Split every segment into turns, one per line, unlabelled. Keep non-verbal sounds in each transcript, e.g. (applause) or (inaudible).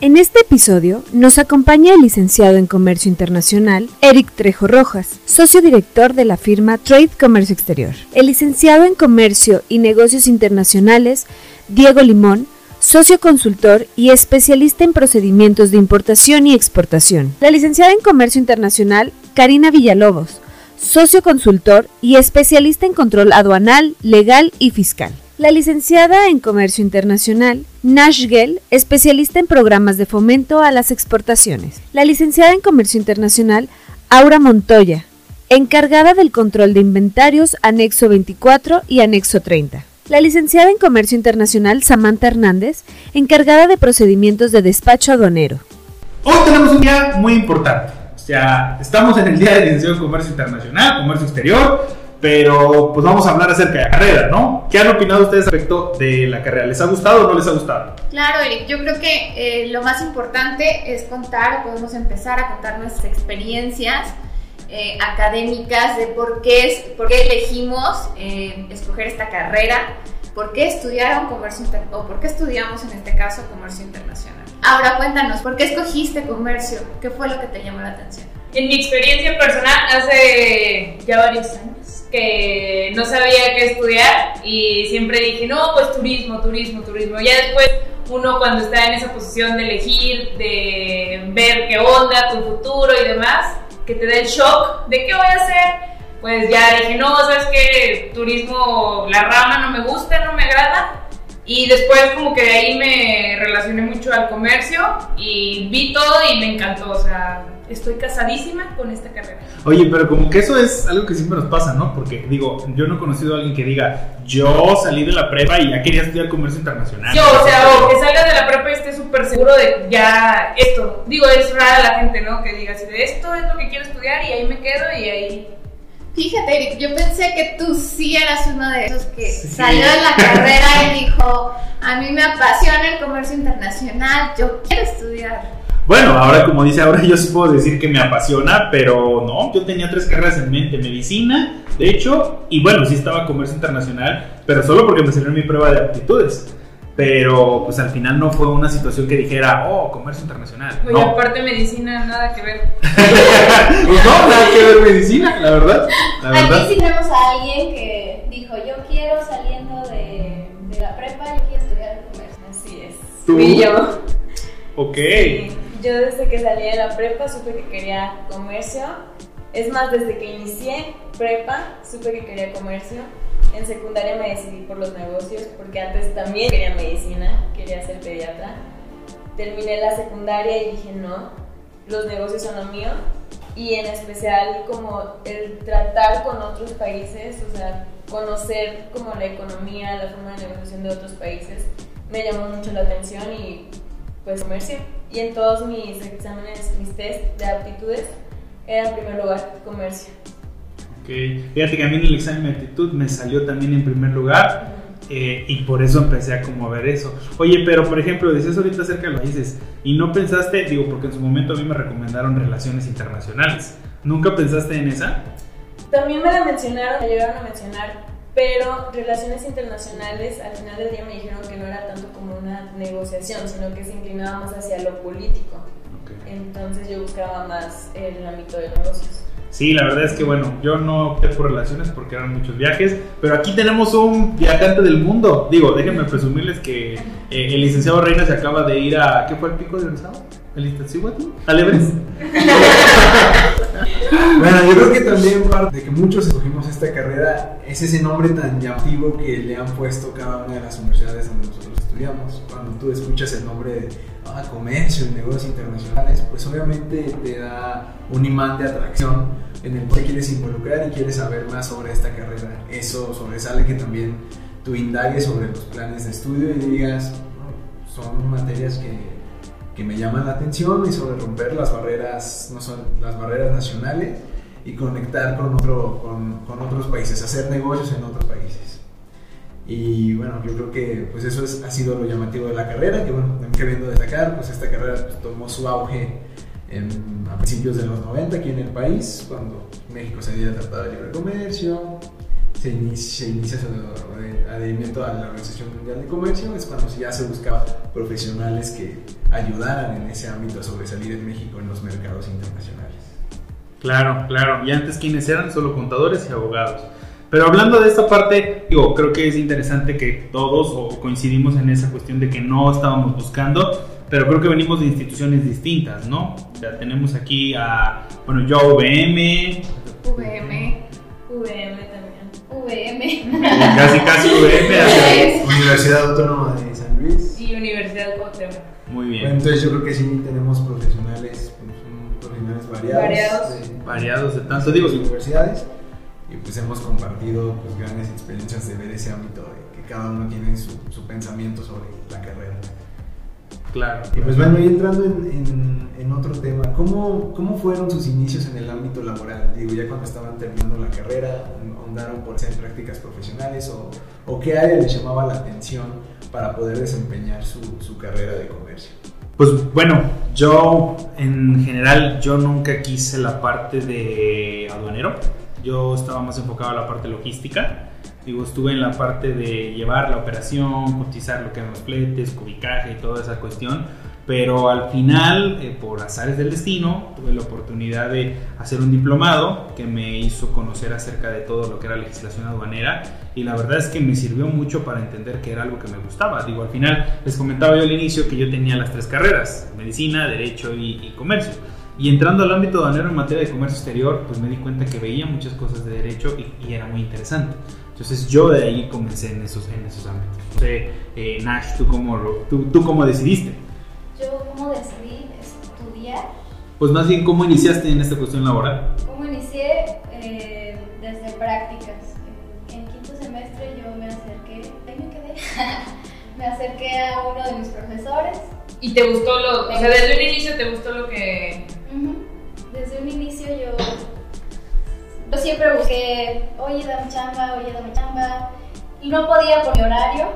En este episodio nos acompaña el licenciado en Comercio Internacional, Eric Trejo Rojas, socio director de la firma Trade Comercio Exterior. El licenciado en Comercio y Negocios Internacionales, Diego Limón, socio consultor y especialista en procedimientos de importación y exportación. La licenciada en Comercio Internacional, Karina Villalobos, socio consultor y especialista en control aduanal, legal y fiscal. La licenciada en Comercio Internacional, Nash Gell, especialista en programas de fomento a las exportaciones. La licenciada en Comercio Internacional, Aura Montoya, encargada del control de inventarios anexo 24 y anexo 30. La licenciada en Comercio Internacional, Samantha Hernández, encargada de procedimientos de despacho aduanero.
Hoy tenemos un día muy importante. O sea, estamos en el Día de Licenciado en Comercio Internacional, Comercio Exterior, pero pues vamos a hablar acerca de la carrera, ¿no? ¿Qué han opinado ustedes respecto de la carrera? ¿Les ha gustado o no les ha gustado?
Claro, Eric, yo creo que eh, lo más importante es contar, podemos empezar a contar nuestras experiencias eh, académicas de por qué, es, por qué elegimos eh, escoger esta carrera, por qué estudiaron comercio o por qué estudiamos en este caso comercio internacional. Ahora cuéntanos, ¿por qué escogiste comercio? ¿Qué fue lo que te llamó la atención?
En mi experiencia personal, hace ya varios años que no sabía qué estudiar y siempre dije, no, pues turismo, turismo, turismo. Ya después uno cuando está en esa posición de elegir, de ver qué onda, tu futuro y demás, que te da el shock de qué voy a hacer, pues ya dije, no, sabes que turismo, la rama no me gusta, no me agrada. Y después como que de ahí me relacioné mucho al comercio y vi todo y me encantó, o sea, estoy casadísima con esta carrera.
Oye, pero como que eso es algo que siempre nos pasa, ¿no? Porque digo, yo no he conocido a alguien que diga, yo salí de la prepa y ya quería estudiar comercio internacional.
Yo, o sea, o que salga de la prepa y esté súper seguro de ya esto. Digo, es rara la gente, ¿no? Que diga, si de esto es lo que quiero estudiar y ahí me quedo y ahí
Fíjate, Eric, yo pensé que tú sí eras uno de esos que salió de la carrera y dijo, a mí me apasiona el comercio internacional, yo quiero estudiar.
Bueno, ahora como dice ahora (laughs) yo sí puedo decir que me apasiona, pero no, yo tenía tres carreras en mente, medicina, de hecho, y bueno, sí estaba comercio internacional, pero solo porque me salió mi prueba de aptitudes. Pero pues al final no fue una situación que dijera, oh, comercio internacional.
Oye, aparte medicina, nada que ver. (laughs)
pues no, nada que ver medicina, la verdad. La verdad.
Aquí sí vemos a alguien que dijo, yo quiero saliendo de, de la prepa, yo quiero estudiar comercio.
Así es.
¿Tú?
Y yo.
Ok.
Sí. Yo desde que salí de la prepa supe que quería comercio. Es más, desde que inicié prepa supe que quería comercio. En secundaria me decidí por los negocios porque antes también quería medicina, quería ser pediatra. Terminé la secundaria y dije no, los negocios son lo mío y en especial como el tratar con otros países, o sea, conocer como la economía, la forma de negociación de otros países, me llamó mucho la atención y pues comercio. Y en todos mis exámenes, mis test de aptitudes, era en primer lugar comercio.
Fíjate que a mí en el examen de aptitud me salió también en primer lugar eh, y por eso empecé a como ver eso. Oye, pero por ejemplo, decías ahorita acerca de los países y no pensaste, digo, porque en su momento a mí me recomendaron relaciones internacionales. ¿Nunca pensaste en esa?
También me la mencionaron, me llegaron a mencionar, pero relaciones internacionales al final del día me dijeron que no era tanto como una negociación, sino que se inclinaba más hacia lo político.
Ok.
Entonces yo buscaba más el ámbito de negocios.
Sí, la verdad es que bueno, yo no opté por relaciones porque eran muchos viajes, pero aquí tenemos un viajante del mundo. Digo, déjenme presumirles que eh, el licenciado Reina se acaba de ir a. ¿Qué fue el pico de Orizaba? ¿El Iztaccíhuatl? ¿Al Everest? (laughs)
Bueno, yo creo que también parte de que muchos escogimos esta carrera es ese nombre tan llamativo que le han puesto cada una de las universidades donde nosotros estudiamos. Cuando tú escuchas el nombre de ah, comercio y negocios internacionales, pues obviamente te da un imán de atracción en el que quieres involucrar y quieres saber más sobre esta carrera. Eso sobresale que también tú indagues sobre los planes de estudio y digas, "No, son materias que, que me llaman la atención y sobre romper las barreras, no son las barreras nacionales y conectar con, otro, con, con otros países, hacer negocios en otros países. Y bueno, yo creo que pues eso es, ha sido lo llamativo de la carrera, que bueno, también queriendo destacar, pues esta carrera pues, tomó su auge en, a principios de los 90 aquí en el país, cuando México se dio el Tratado de Libre Comercio, se inicia, se inicia su adherimiento a la Organización Mundial de Comercio, es cuando ya se buscaba profesionales que ayudaran en ese ámbito a sobresalir en México en los mercados internacionales.
Claro, claro. Y antes, ¿quiénes eran? Solo contadores y abogados. Pero hablando de esta parte, digo, creo que es interesante que todos o coincidimos en esa cuestión de que no estábamos buscando, pero creo que venimos de instituciones distintas, ¿no? O sea, tenemos aquí a, bueno, yo VM,
VM,
VM también.
VM.
casi casi VM. (laughs)
Universidad Autónoma de San Luis.
Y Universidad Cuauhtémoc.
Muy
Bueno,
bien.
entonces yo creo que sí tenemos profesionales, pues, profesionales variados,
Variados.
de
Variados de tanto, digo,
universidades y pues hemos compartido pues grandes experiencias de ver ese ámbito de que cada uno tiene su, su pensamiento sobre la carrera.
claro.
Y pues bueno, y entrando en, en- en otro tema, ¿cómo, ¿cómo fueron sus inicios en el ámbito laboral? Digo, ya cuando estaban terminando la carrera, ¿ondaron por hacer prácticas profesionales o, o qué área les llamaba la atención para poder desempeñar su, su carrera de comercio?
Pues bueno, yo en general yo nunca quise la parte de aduanero. Yo estaba más enfocado a la parte logística. Digo, estuve en la parte de llevar la operación, cotizar lo que eran los fletes, cubicaje y toda esa cuestión. Pero al final, eh, por azares del destino, tuve la oportunidad de hacer un diplomado que me hizo conocer acerca de todo lo que era legislación aduanera y la verdad es que me sirvió mucho para entender que era algo que me gustaba. Digo, al final les comentaba yo al inicio que yo tenía las tres carreras, medicina, derecho y, y comercio. Y entrando al ámbito aduanero en materia de comercio exterior, pues me di cuenta que veía muchas cosas de derecho y, y era muy interesante. Entonces yo de ahí comencé en esos, en esos ámbitos. No sé, eh, Nash, ¿tú cómo, tú, ¿tú cómo decidiste?
Yo cómo decidí estudiar,
Pues más bien, ¿cómo iniciaste en esta cuestión laboral?
cómo inicié eh, desde prácticas. En, en quinto semestre yo me acerqué, ahí me quedé, (laughs) me acerqué a uno de mis profesores.
¿Y te gustó lo, o sea, desde un inicio te gustó lo que...
siempre busqué, oye, dame chamba, oye, dame chamba. Y no podía por mi horario.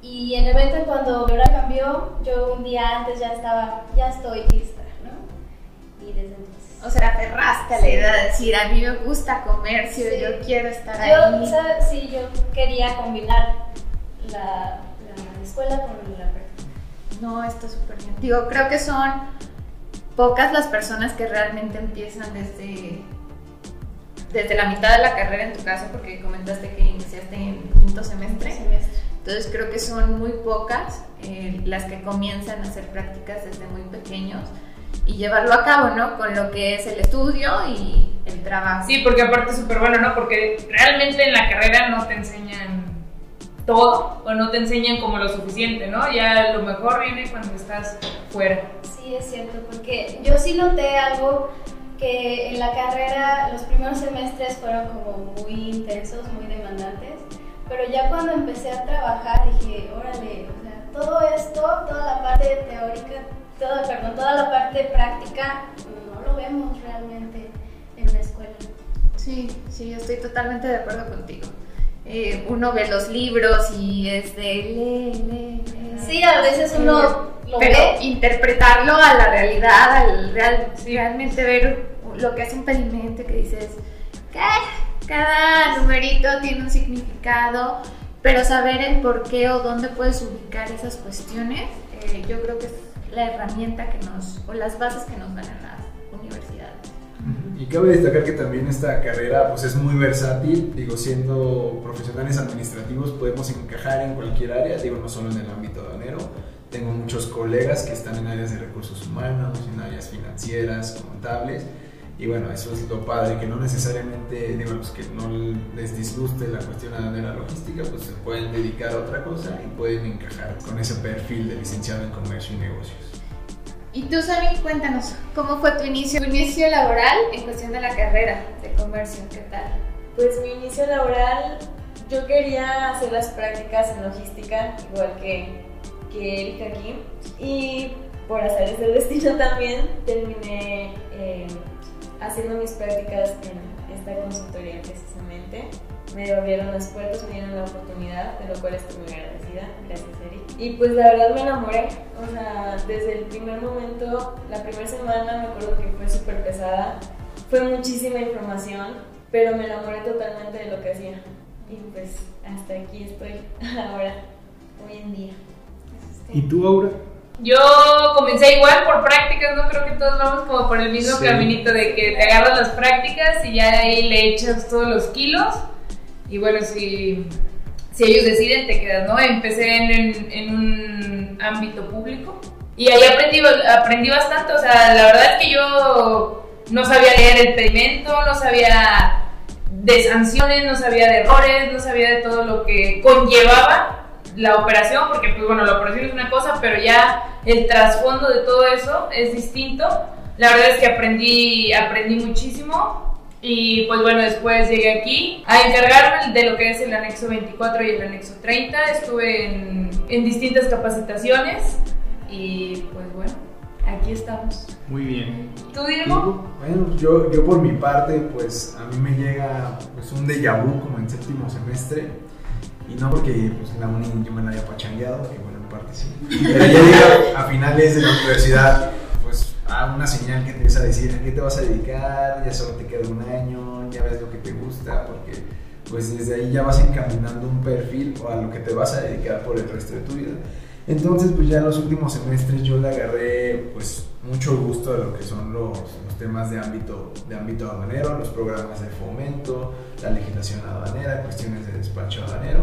Y en el evento cuando mi horario cambió, yo un día antes ya estaba, ya estoy lista, ¿no? Y desde entonces.
O sea, aferraste a la idea de decir, a mí me gusta comercio,
Sí.
yo quiero estar
Yo,
ahí.
¿sabes? Sí, yo quería combinar la, la escuela con la práctica.
No, está súper bien. Digo, creo que son pocas las personas que realmente empiezan desde, desde la mitad de la carrera en tu caso, porque comentaste que iniciaste en quinto semestre.
semestre.
Entonces creo que son muy pocas eh, las que comienzan a hacer prácticas desde muy pequeños y llevarlo a cabo, ¿no? Con lo que es el estudio y el trabajo.
Sí, porque aparte es súper bueno, ¿no? Porque realmente en la carrera no te enseñan todo o no te enseñan como lo suficiente, ¿no? Ya lo mejor viene cuando estás fuera.
Sí, es cierto, porque yo sí noté algo que en la carrera los primeros semestres fueron como muy intensos, muy demandantes, pero ya cuando empecé a trabajar dije, órale, o sea, todo esto, toda la parte teórica, toda, perdón, toda la parte práctica, no lo vemos realmente en la escuela.
Sí, sí, estoy totalmente de acuerdo contigo. Eh, uno ve los libros y es de lee, lee, lee.
Sí, a veces uno lo
Pero
ve.
interpretarlo a la realidad, al real, realmente ver lo que es un pedimento que dices, ¿qué? Cada numerito tiene un significado, pero saber el por qué o dónde puedes ubicar esas cuestiones, eh, yo creo que es la herramienta que nos, o las bases que nos en las universidades.
Y cabe destacar que también esta carrera pues es muy versátil, digo, siendo profesionales administrativos podemos encajar en cualquier área, digo, no solo en el ámbito aduanero. Tengo muchos colegas que están en áreas de recursos humanos, en áreas financieras, contables, y bueno, eso es lo padre, que no necesariamente, digo, que no les disguste la cuestión aduanera logística, pues se pueden dedicar a otra cosa y pueden encajar con ese perfil de licenciado en comercio y negocios.
Y tú, Sami, cuéntanos, ¿cómo fue tu inicio, tu inicio laboral en cuestión de la carrera de comercio? ¿Qué tal?
Pues mi inicio laboral, yo quería hacer las prácticas en logística, igual que, que Erika aquí. Y por azares del destino (laughs) también, terminé eh, haciendo mis prácticas en esta consultoría precisamente. Me abrieron las puertas, me dieron la oportunidad, de lo cual estoy muy agradecida. Gracias, Eric. Y pues la verdad me enamoré. O sea, desde el primer momento, la primera semana me acuerdo que fue súper pesada. Fue muchísima información, pero me enamoré totalmente de lo que hacía. Y pues hasta aquí estoy (laughs) ahora, hoy en día.
¿Y tú, Aura?
Yo comencé igual por prácticas, no creo que todos vamos como por el mismo
Sí.
caminito de que te agarras las prácticas y ya de ahí le echas todos los kilos. Y bueno, si, si ellos deciden, te quedas, ¿no? Empecé en, en- en un ámbito público y ahí aprendí, aprendí bastante. O sea, la verdad es que yo no sabía leer el pedimento, no sabía de sanciones, no sabía de errores, no sabía de todo lo que conllevaba la operación, porque pues bueno, la operación es una cosa, pero ya el trasfondo de todo eso es distinto. La verdad es que aprendí, aprendí muchísimo y pues bueno, después llegué aquí a encargarme de lo que es el anexo 24 y el anexo 30. Estuve en, en distintas capacitaciones y pues bueno, aquí estamos.
Muy bien.
¿Tú, Diego?
Bueno, yo, yo por mi parte, pues a mí me llega pues, un déjà vu como en séptimo semestre. Y no porque pues, en la uni yo me la haya pachangueado, que bueno, en parte sí. (laughs) Pero ya a finales de la universidad, pues a una señal que te empieza a decir a qué te vas a dedicar, ya solo te queda un año, ya ves lo que te gusta, porque pues desde ahí ya vas encaminando un perfil o a lo que te vas a dedicar por el resto de tu vida. Entonces, pues ya en los últimos semestres yo le agarré pues mucho gusto a lo que son los temas de ámbito, de ámbito aduanero, los programas de fomento, la legislación aduanera, cuestiones de despacho aduanero.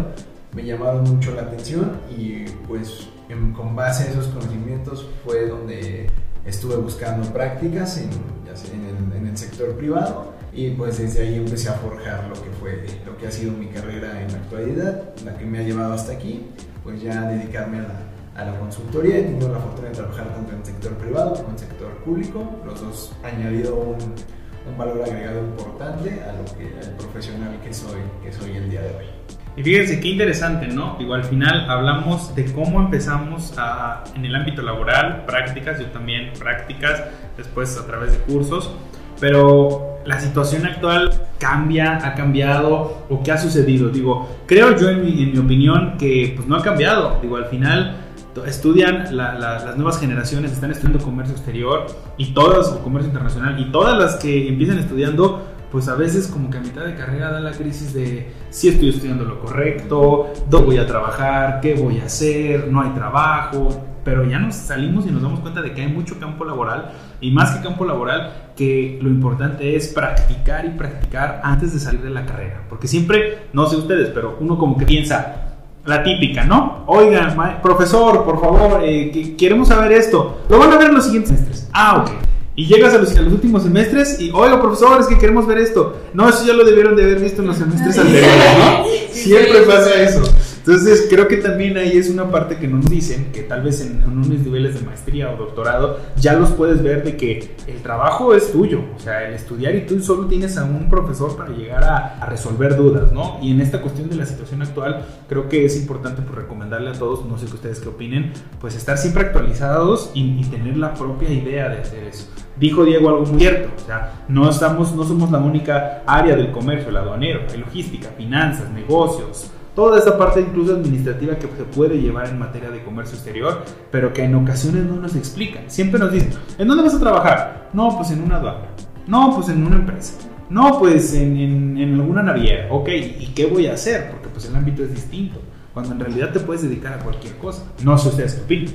Me llamaron mucho la atención y pues en- con base a esos conocimientos fue donde estuve buscando prácticas en, en, el, en el sector privado y pues desde ahí empecé a forjar lo que fue, lo que ha sido mi carrera en la actualidad, la que me ha llevado hasta aquí, pues ya dedicarme a la, a la consultoría. He tenido la fortuna de trabajar tanto en el sector privado como en el sector público. Los dos han añadido un, un valor agregado importante a lo que, al profesional que soy, que soy el día de hoy.
Y fíjense qué interesante, ¿no? Digo, al final hablamos de cómo empezamos a, en el ámbito laboral, prácticas, yo también prácticas, después a través de cursos, pero la situación actual cambia, ha cambiado o qué ha sucedido. Digo, creo yo en mi, en mi opinión que pues no ha cambiado. Digo, al final estudian la- la- las nuevas generaciones, están estudiando comercio exterior y todas, o comercio internacional, y todas las que empiezan estudiando pues a veces como que a mitad de carrera da la crisis de si estoy estudiando lo correcto, dónde voy a trabajar, qué voy a hacer, no hay trabajo, pero ya nos salimos y nos damos cuenta de que hay mucho campo laboral y más que campo laboral, que lo importante es practicar y practicar antes de salir de la carrera, porque siempre, no sé ustedes, pero uno como que piensa, la típica, ¿no? Oigan, ma- profesor, por favor, eh, que queremos saber esto. Lo van a ver en los siguientes semestres. Ah, ok. Y llegas a los, a los últimos semestres y, oiga, profesor, es que queremos ver esto. No, eso ya lo debieron de haber visto en los semestres (laughs) anteriores, ¿no? Siempre pasa eso. Entonces, creo que también ahí es una parte que no nos dicen, que tal vez en, en unos niveles de maestría o doctorado ya los puedes ver de que el trabajo es tuyo, o sea, el estudiar y tú solo tienes a un profesor para llegar a, a resolver dudas, ¿no? Y en esta cuestión de la situación actual, creo que es importante pues, recomendarle a todos, no sé que ustedes qué opinen, pues estar siempre actualizados y, y tener la propia idea de hacer eso. Dijo Diego algo muy cierto, o sea, no, estamos, no somos la única área del comercio, el aduanero, hay logística, finanzas, negocios, toda esa parte incluso administrativa que se puede llevar en materia de comercio exterior, pero que en ocasiones no nos explican. Siempre nos dicen, ¿en dónde vas a trabajar? No, pues en una aduana. No, pues en una empresa. No, pues en, en- en alguna naviera. Ok, ¿y qué voy a hacer? Porque pues el ámbito es distinto. Cuando en realidad te puedes dedicar a cualquier cosa. No sé ustedes qué opinan.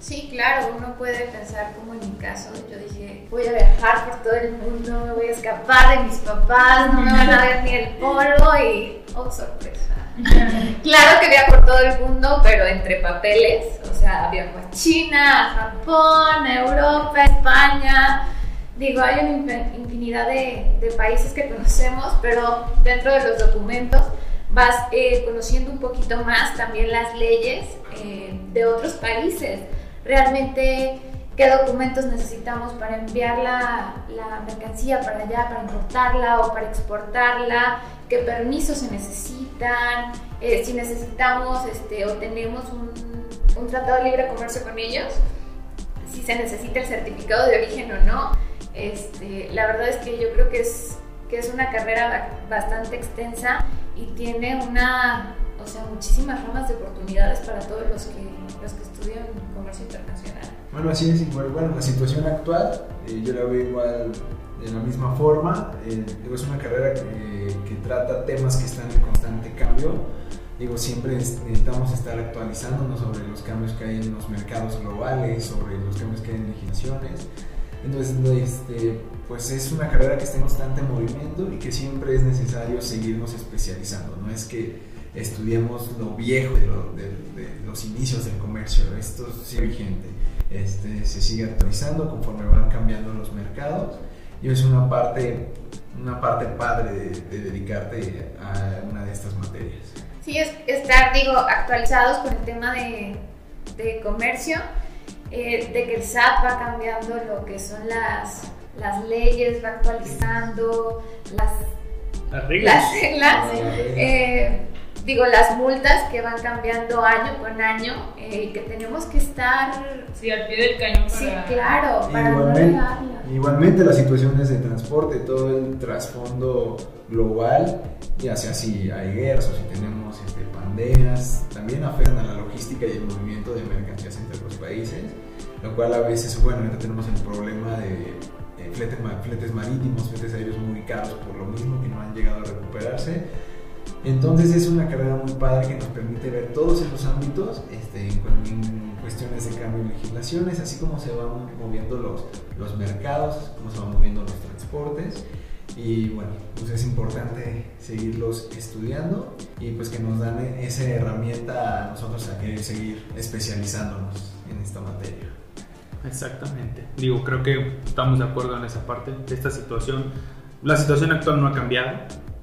Sí, claro, uno puede pensar como en mi caso, yo dije, voy a viajar por todo el mundo, me voy a escapar de mis papás, no me van a ver ni el polvo y, oh, sorpresa. (laughs) claro que viajo todo el mundo, pero entre papeles, o sea, viajo a China, a Japón, a Europa, a España. Digo, hay una infinidad de, de países que conocemos, pero dentro de los documentos vas eh, conociendo un poquito más también las leyes eh, de otros países. Realmente, qué documentos necesitamos para enviar la, mercancía para allá, para importarla o para exportarla, qué permisos se necesitan, eh, si necesitamos este, o tenemos un, un tratado de libre comercio con ellos si se necesita el certificado de origen o no. Este, la verdad es que yo creo que es, que es una carrera bastante extensa y tiene una, sea, muchísimas ramas de oportunidades para todos los que, los que estudian comercio internacional.
Bueno, así es igual. Bueno, la situación actual, eh, yo la veo igual de la misma forma. Eh, digo, es una carrera que, que, trata temas que están en constante cambio. Digo, siempre necesitamos estar actualizándonos sobre los cambios que hay en los mercados globales, sobre los cambios que hay en legislaciones. Entonces, este, pues es una carrera que está en constante movimiento y que siempre es necesario seguirnos especializando. No es que estudiemos lo viejo de, lo, de, de los inicios del comercio, esto sigue vigente. Este, se sigue actualizando conforme van cambiando los mercados y es una parte, una parte padre de, de dedicarte a una de estas materias.
Sí, es estar, digo, actualizados con el tema de, de comercio, eh, de que el SAT va cambiando lo que son las, las leyes, va actualizando las,
las reglas.
Las reglas eh, digo, las multas que van cambiando año con año eh, y que tenemos que estar...
Sí, al pie del cañón para...
Sí, claro, para
igualmente,
no
igualmente las situaciones de transporte, todo el trasfondo global, ya sea si hay guerras o si tenemos este, pandemias, también afectan a la logística y el movimiento de mercancías entre los países, lo cual a veces, bueno, ahorita tenemos el problema de eh, fletes, fletes marítimos, fletes aéreos muy caros por lo mismo que no han llegado a recuperarse entonces es una carrera muy padre que nos permite ver todos esos ámbitos este, en, cuestiones de cambio de legislaciones, así como se van moviendo los, los mercados, cómo se van moviendo los transportes. Y bueno, pues es importante seguirlos estudiando y pues que nos dan esa herramienta a nosotros a querer seguir especializándonos en esta materia.
Exactamente. Digo, creo que estamos de acuerdo en esa parte de esta situación. La situación actual no ha cambiado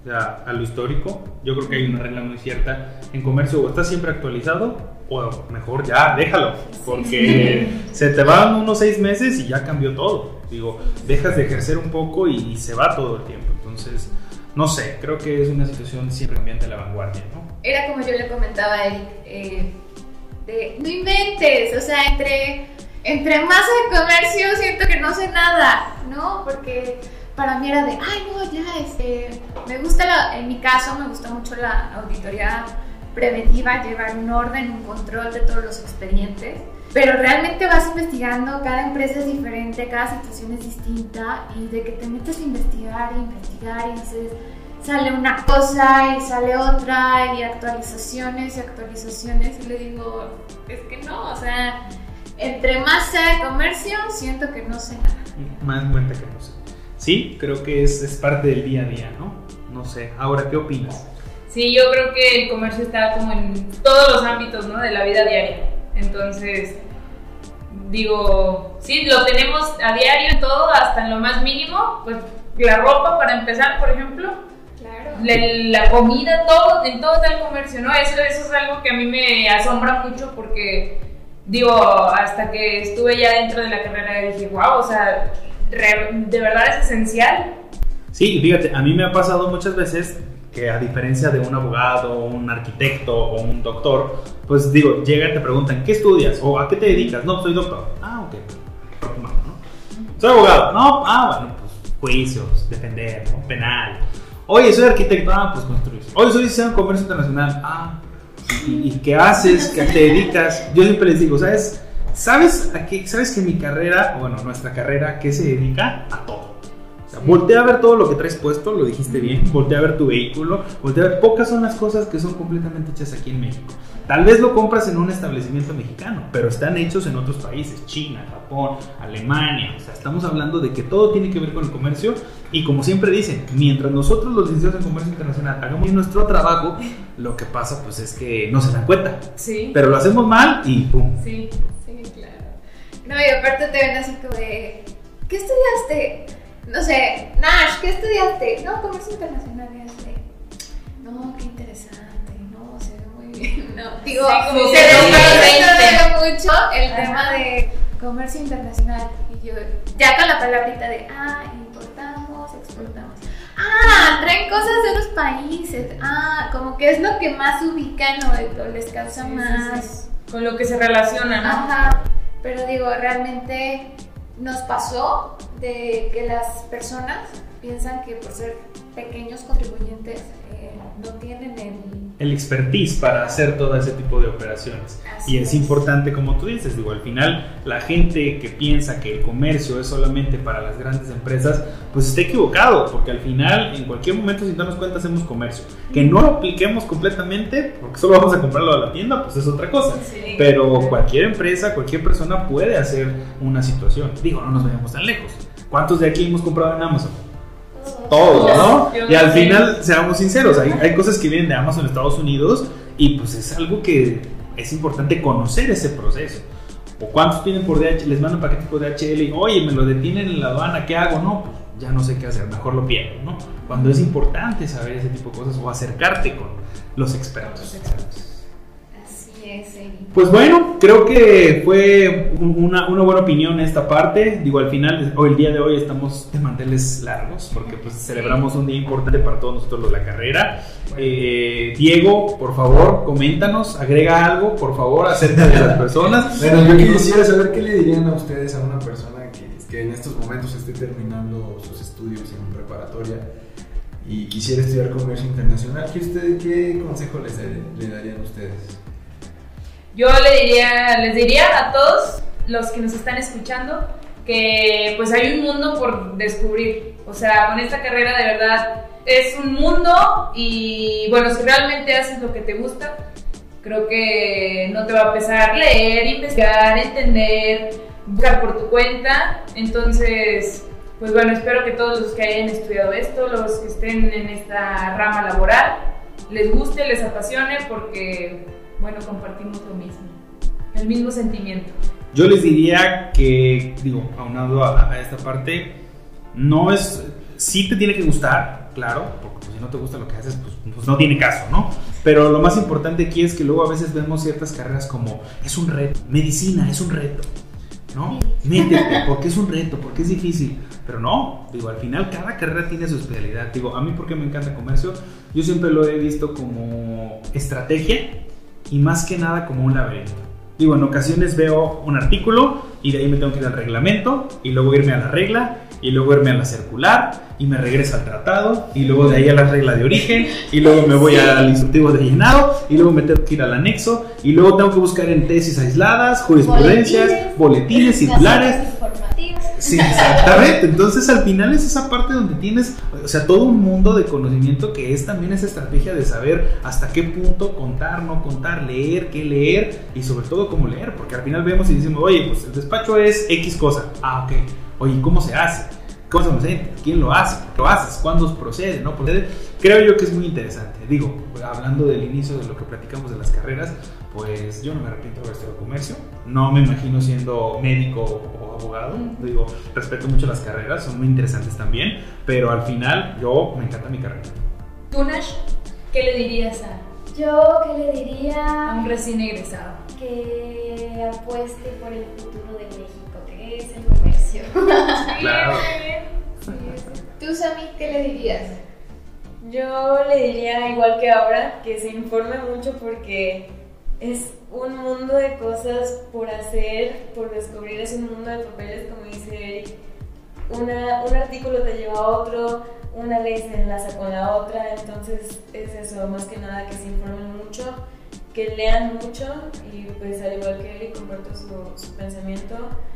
sea, a lo histórico. Yo creo que hay una regla muy cierta. En comercio o estás siempre actualizado o mejor ya, déjalo. Porque se te van unos seis meses y ya cambió todo. Digo, dejas de ejercer un poco y, y se va todo el tiempo. Entonces, no sé, creo que es una situación siempre cambiante a la vanguardia, ¿no?
Era como yo le comentaba a Eric, eh, de, no inventes, o sea, entre, entre más de comercio siento que no sé nada, ¿no? Porque para mí era de, ay, no, ya, este, me gusta, la, en mi caso, me gusta mucho la auditoría preventiva, llevar un orden, un control de todos los expedientes, pero realmente vas investigando, cada empresa es diferente, cada situación es distinta, y de que te metes a investigar e investigar y dices, sale una cosa y sale otra, y actualizaciones y actualizaciones, y le digo, es que no, o sea, entre más sea de comercio, siento que no sé nada.
Más en cuenta que no sé sí, creo que es, es, parte del día a día, ¿no? No sé, ahora, ¿qué opinas?
Sí, yo creo que el comercio está como en todos los ámbitos, ¿no? De la vida diaria. Entonces, digo, sí, lo tenemos a diario en todo, hasta en lo más mínimo, pues la ropa para empezar, por ejemplo.
Claro.
La, la comida, todo, en todo está el comercio, ¿no? Eso, eso es algo que a mí me asombra mucho porque, digo, hasta que estuve ya dentro de la carrera dije, wow, o sea, de verdad es esencial.
Sí, fíjate, a mí me ha pasado muchas veces que a diferencia de un abogado, un arquitecto o un doctor, pues digo, llegan y te preguntan, ¿qué estudias? ¿O a qué te dedicas? No, soy doctor. Ah, ok. ¿no? Soy abogado. No, ah, bueno, pues juicios, defender, ¿no? penal. Oye, soy arquitecto. Ah, pues construir. Oye, soy licenciado en comercio internacional. Ah, ¿y, y qué haces? ¿Qué te dedicas? Yo siempre les digo, ¿sabes? ¿Sabes, a qué, ¿Sabes que mi carrera, bueno, nuestra carrera, ¿qué se dedica? A todo. O sea, voltea a ver todo lo que traes puesto, lo dijiste bien, voltea a ver tu vehículo, voltea a ver, pocas son las cosas que son completamente hechas aquí en México. Tal vez lo compras en un establecimiento mexicano, pero están hechos en otros países, China, Japón, Alemania. O sea, estamos hablando de que todo tiene que ver con el comercio y como siempre dicen, mientras nosotros los licenciados en comercio internacional hagamos nuestro trabajo, lo que pasa pues es que no se dan cuenta.
Sí.
Pero lo hacemos mal y pum.
Sí.
No, y aparte te ven así como de, ¿qué estudiaste? No sé, Nash, ¿qué estudiaste? No, comercio internacional, y así. No, qué interesante, no, se ve muy bien. (laughs) No, digo,
Sí,
se
como que
ve mucho el
Ajá.
tema de comercio internacional. Y yo, ya con la palabrita de, ah, importamos, exportamos. Ah, traen cosas de otros países. Ah, como que es lo que más ubican o, les causa
Sí, sí,
más.
Con lo que se relaciona, ¿no?
Ajá. Pero digo, realmente nos pasó de que las personas piensan que por ser pequeños contribuyentes eh, no tienen el
el expertise para hacer todo ese tipo de operaciones.
Así
y es,
es.
importante, como tú dices, digo, al final la gente que piensa que el comercio es solamente para las grandes empresas, pues está equivocado, porque al final, en cualquier momento, sin darnos cuenta, hacemos comercio. Que no lo apliquemos completamente, porque solo vamos a comprarlo a la tienda, pues es otra cosa.
Sí.
Pero cualquier empresa, cualquier persona puede hacer una situación. Digo, no nos vayamos tan lejos. ¿Cuántos de aquí hemos comprado en Amazon? Todos, ¿no? Y al final, seamos sinceros, hay, hay cosas que vienen de Amazon Estados Unidos y pues es algo que es importante conocer ese proceso. O cuántos tienen por DHL, les mandan paquetes por DHL y oye, me lo detienen en la aduana, ¿qué hago? No, pues ya no sé qué hacer, mejor lo pierdo, ¿no? Cuando es importante saber ese tipo de cosas o acercarte con los expertos.
Así es.
Pues bueno, creo que fue un- una, una buena opinión esta parte. Digo, al final, o el día de hoy estamos de manteles largos porque pues celebramos un día importante para todos nosotros los de la carrera. Eh, Diego, por favor, coméntanos, agrega algo, por favor, acerca de las personas. (laughs)
Bueno, yo quisiera saber qué le dirían a ustedes a una persona que, que en estos momentos esté terminando sus estudios en preparatoria y quisiera estudiar comercio internacional. ¿Qué, usted, qué consejo les, le darían a ustedes?
Yo le diría, les diría a todos los que nos están escuchando que pues hay un mundo por descubrir. O sea, con esta carrera de verdad es un mundo y bueno, si realmente haces lo que te gusta, creo que no te va a pesar leer, investigar, entender, buscar por tu cuenta. Entonces, pues bueno, espero que todos los que hayan estudiado esto, los que estén en esta rama laboral, les guste, les apasione porque, bueno, compartimos lo mismo, el mismo sentimiento.
Yo les diría que, digo, aunado a, a esta parte, no es, sí te tiene que gustar, claro, porque pues, si no te gusta lo que haces, pues, pues no tiene caso, ¿no? Pero lo más importante aquí es que luego a veces vemos ciertas carreras como, es un reto, medicina es un reto, ¿no? (laughs) Métete, porque es un reto, porque es difícil. Pero no, digo, al final cada carrera tiene su especialidad. Digo, a mí porque me encanta comercio, yo siempre lo he visto como estrategia y más que nada como un laberinto. Digo, en ocasiones veo un artículo y de ahí me tengo que ir al reglamento y luego irme a la regla y luego irme a la circular y me regreso al tratado y luego de ahí a la regla de origen y luego me voy al instructivo de llenado y luego me tengo que ir al anexo y luego tengo que buscar en tesis aisladas, jurisprudencias, boletines, circulares. Sí, exactamente. Entonces al final es esa parte donde tienes, o sea, todo un mundo de conocimiento que es también esa estrategia de saber hasta qué punto contar, no contar, leer, qué leer y sobre todo cómo leer, porque al final vemos y decimos, oye, pues el despacho es X cosa. Ah, ok. Oye, ¿cómo se hace? ¿Cómo se presenta? ¿Quién lo hace? ¿Lo haces? ¿Cuándo procede? ¿No procede? Creo yo que es muy interesante. Digo, hablando del inicio de lo que platicamos de las carreras, pues yo no me arrepiento de haber estudiado comercio. No me imagino siendo médico o abogado. Digo, respeto mucho las carreras, son muy interesantes también, pero al final yo me encanta mi carrera.
¿Tú, Nash, qué le dirías a,
Yo, ¿qué le
a
diría?
un recién egresado?
Que apueste por el futuro de México, que es el comercio. (laughs)
Claro.
¿Tú, Sammy, qué le dirías?
Yo le diría, igual que ahora, que se informe mucho porque es un mundo de cosas por hacer, por descubrir, es un mundo de papeles, como dice Eric. Una, un artículo te lleva a otro, una ley se enlaza con la otra, entonces es eso, más que nada que se informen mucho, que lean mucho y pues al igual que Eric comparto su, su pensamiento.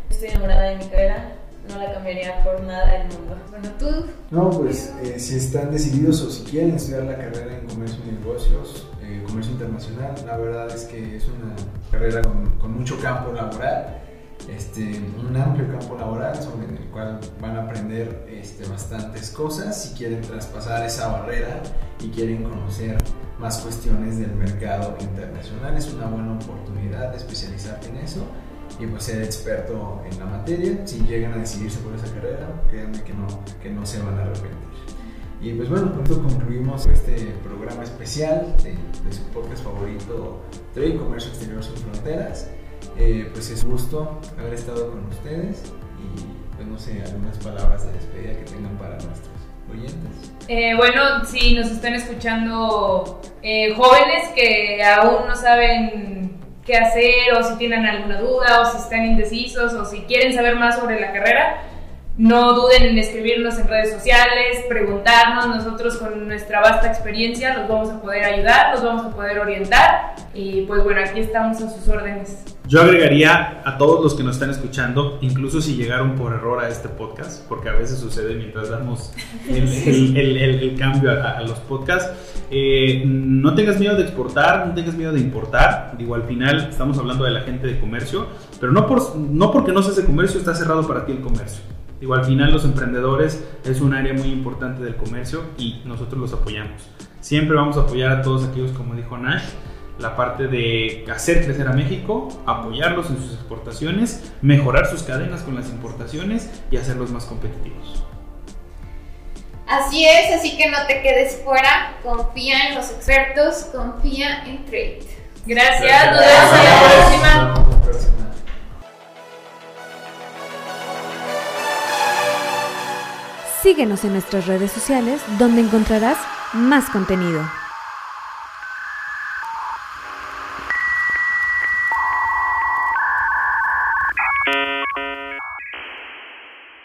Estoy enamorada de mi carrera, no la cambiaría por nada del mundo.
Bueno, tú,
No, pues eh, si están decididos o si quieren estudiar la carrera en comercio y negocios, eh, comercio internacional, la verdad es que es una carrera con, mucho campo laboral, este, un amplio campo laboral sobre el cual van a aprender este, bastantes cosas si quieren traspasar esa barrera y quieren conocer más cuestiones del mercado internacional. Es una buena oportunidad de especializarte en eso y pues ser experto en la materia. Si llegan a decidirse por esa carrera, créanme que no, que no se van a arrepentir. Y pues bueno, con esto concluimos este programa especial de, de su podcast favorito, Trade Comercio Exterior Sin Fronteras. Eh, pues es gusto haber estado con ustedes y pues no sé, algunas palabras de despedida que tengan para nuestros oyentes.
Eh, bueno, si nos están escuchando eh, jóvenes que aún no saben qué hacer o si tienen alguna duda o si están indecisos o si quieren saber más sobre la carrera, no duden en escribirnos en redes sociales, preguntarnos, nosotros con nuestra vasta experiencia los vamos a poder ayudar, los vamos a poder orientar y pues bueno, aquí estamos a sus órdenes.
Yo agregaría a todos los que nos están escuchando, incluso si llegaron por error a este podcast, porque a veces sucede mientras damos el, el- el- el- el cambio a, a los podcasts, eh, no tengas miedo de exportar, no tengas miedo de importar. Digo, al final estamos hablando de la gente de comercio, pero no, por, no porque no seas de comercio está cerrado para ti el comercio. Digo, al final los emprendedores es un área muy importante del comercio y nosotros los apoyamos. Siempre vamos a apoyar a todos aquellos, como dijo Nash, la parte de hacer crecer a México, apoyarlos en sus exportaciones, mejorar sus cadenas con las importaciones y hacerlos más competitivos.
Así es, así que no te quedes fuera, confía en los expertos, confía en Trade.
Gracias, nos vemos a la próxima.
Nos vemos la próxima.
Síguenos en nuestras redes sociales donde encontrarás más contenido.